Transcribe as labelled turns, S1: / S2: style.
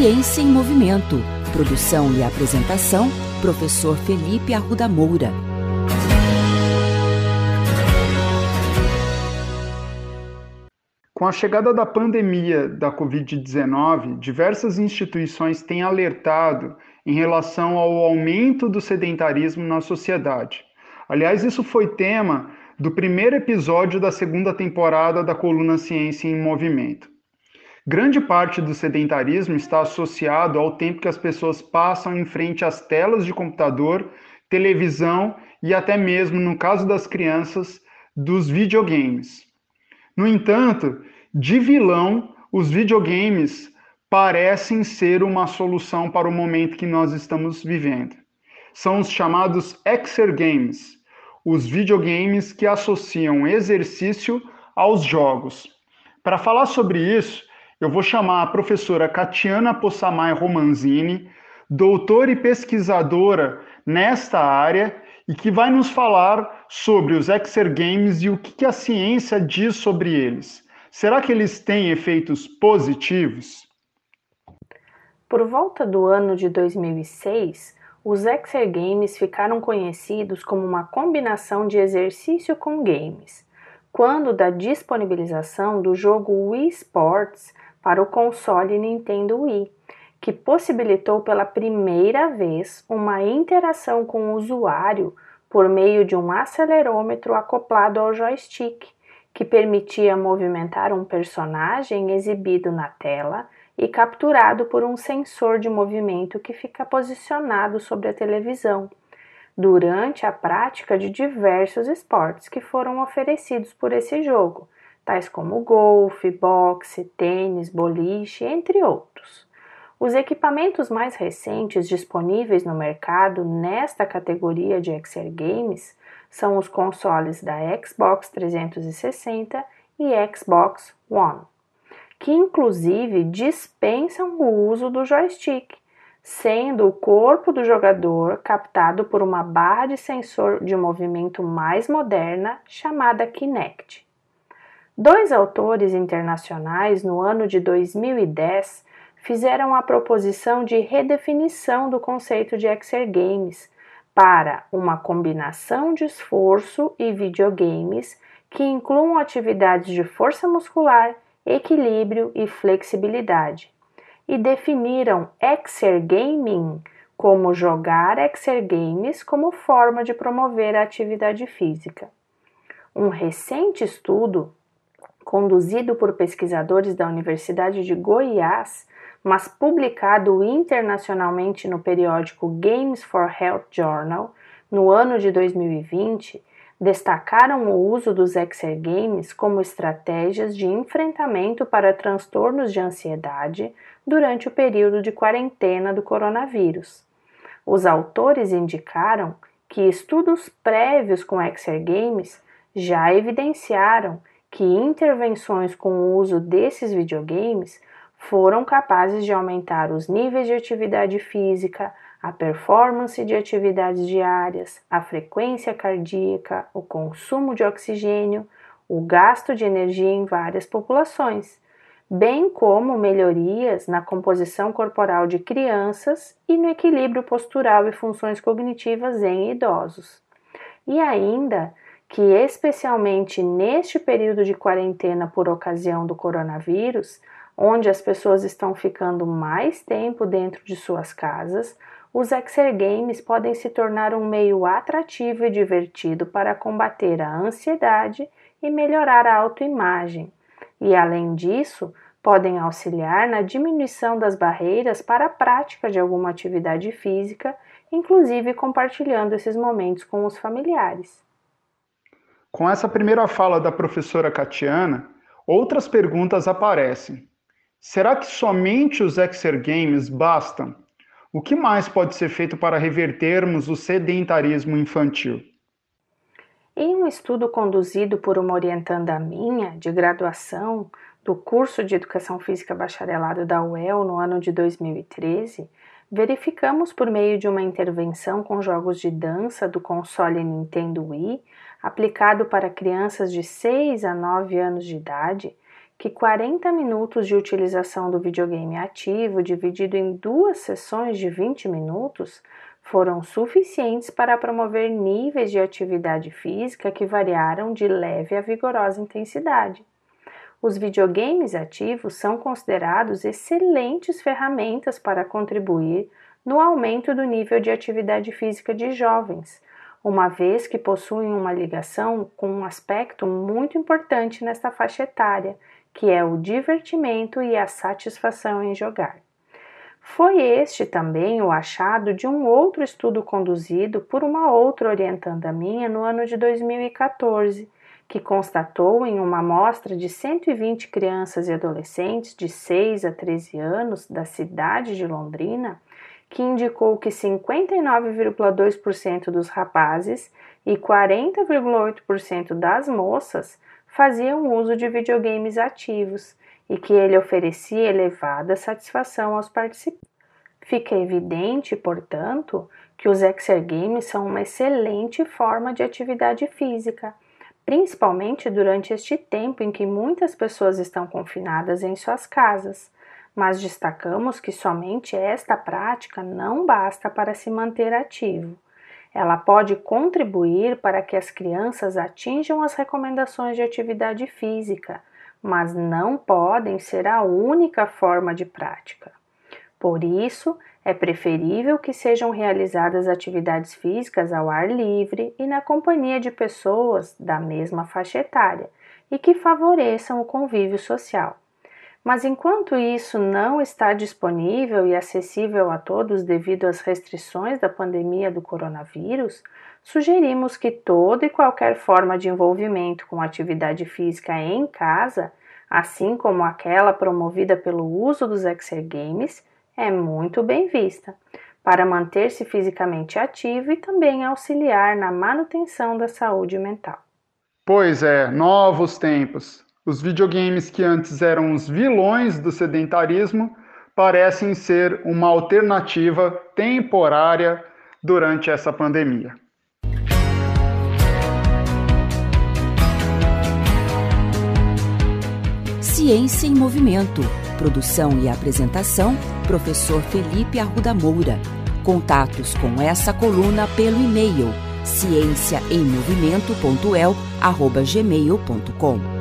S1: Ciência em Movimento. Produção e apresentação, professor Felipe Arruda Moura.
S2: Com a chegada da pandemia da Covid-19, diversas instituições têm alertado em relação ao aumento do sedentarismo na sociedade. Aliás, isso foi tema do primeiro episódio da segunda temporada da coluna Ciência em Movimento. Grande parte do sedentarismo está associado ao tempo que as pessoas passam em frente às telas de computador, televisão e até mesmo, no caso das crianças, dos videogames. No entanto, de vilão, os videogames parecem ser uma solução para o momento que nós estamos vivendo. São os chamados exergames, os videogames que associam exercício aos jogos. Para falar sobre isso, eu vou chamar a professora Catiana Possamay Romanzini, doutora e pesquisadora nesta área e que vai nos falar sobre os exergames e o que a ciência diz sobre eles. Será que eles têm efeitos positivos?
S3: Por volta do ano de 2006, os exergames ficaram conhecidos como uma combinação de exercício com games, quando da disponibilização do jogo Wii Sports para o console Nintendo Wii, que possibilitou pela primeira vez uma interação com o usuário por meio de um acelerômetro acoplado ao joystick, que permitia movimentar um personagem exibido na tela e capturado por um sensor de movimento que fica posicionado sobre a televisão, durante a prática de diversos esportes que foram oferecidos por esse jogo, tais como golfe, boxe, tênis, boliche, entre outros. Os equipamentos mais recentes disponíveis no mercado nesta categoria de Games são os consoles da Xbox 360 e Xbox One, que inclusive dispensam o uso do joystick, sendo o corpo do jogador captado por uma barra de sensor de movimento mais moderna chamada Kinect. Dois autores internacionais, no ano de 2010, fizeram a proposição de redefinição do conceito de exergames para uma combinação de esforço e videogames que incluam atividades de força muscular, equilíbrio e flexibilidade. E definiram exergaming como jogar exergames como forma de promover a atividade física. Um recente estudo, conduzido por pesquisadores da Universidade de Goiás, mas publicado internacionalmente no periódico Games for Health Journal no ano de 2020, destacaram o uso dos exergames como estratégias de enfrentamento para transtornos de ansiedade durante o período de quarentena do coronavírus. Os autores indicaram que estudos prévios com exergames já evidenciaram que intervenções com o uso desses videogames foram capazes de aumentar os níveis de atividade física, a performance de atividades diárias, a frequência cardíaca, o consumo de oxigênio, o gasto de energia em várias populações, bem como melhorias na composição corporal de crianças e no equilíbrio postural e funções cognitivas em idosos. E ainda que, especialmente neste período de quarentena por ocasião do coronavírus, onde as pessoas estão ficando mais tempo dentro de suas casas, os exergames podem se tornar um meio atrativo e divertido para combater a ansiedade e melhorar a autoimagem. E além disso, podem auxiliar na diminuição das barreiras para a prática de alguma atividade física, inclusive compartilhando esses momentos com os familiares.
S2: Com essa primeira fala da professora Catiana, outras perguntas aparecem. Será que somente os exergames bastam? O que mais pode ser feito para revertermos o sedentarismo infantil?
S3: Em um estudo conduzido por uma orientanda minha de graduação do curso de Educação Física Bacharelado da UEL no ano de 2013, verificamos por meio de uma intervenção com jogos de dança do console Nintendo Wii, aplicado para crianças de 6 a 9 anos de idade, que 40 minutos de utilização do videogame ativo, dividido em duas sessões de 20 minutos, foram suficientes para promover níveis de atividade física que variaram de leve a vigorosa intensidade. Os videogames ativos são considerados excelentes ferramentas para contribuir no aumento do nível de atividade física de jovens, uma vez que possuem uma ligação com um aspecto muito importante nesta faixa etária, que é o divertimento e a satisfação em jogar. Foi este também o achado de um outro estudo conduzido por uma outra orientanda minha no ano de 2014, que constatou em uma amostra de 120 crianças e adolescentes de 6 a 13 anos da cidade de Londrina, que indicou que 59,2% dos rapazes e 40,8% das moças faziam uso de videogames ativos e que ele oferecia elevada satisfação aos participantes. Fica evidente, portanto, que os exergames são uma excelente forma de atividade física, principalmente durante este tempo em que muitas pessoas estão confinadas em suas casas. Mas destacamos que somente esta prática não basta para se manter ativo. Ela pode contribuir para que as crianças atinjam as recomendações de atividade física, mas não podem ser a única forma de prática. Por isso, é preferível que sejam realizadas atividades físicas ao ar livre e na companhia de pessoas da mesma faixa etária e que favoreçam o convívio social. Mas enquanto isso não está disponível e acessível a todos devido às restrições da pandemia do coronavírus, sugerimos que toda e qualquer forma de envolvimento com atividade física em casa, assim como aquela promovida pelo uso dos exergames, é muito bem vista, para manter-se fisicamente ativo e também auxiliar na manutenção da saúde mental.
S2: Pois é, novos tempos. Os videogames que antes eram os vilões do sedentarismo parecem ser uma alternativa temporária durante essa pandemia.
S1: Ciência em Movimento. Produção e apresentação: Professor Felipe Arruda Moura. Contatos com essa coluna pelo e-mail ciênciaemmovimento.el@gmail.com.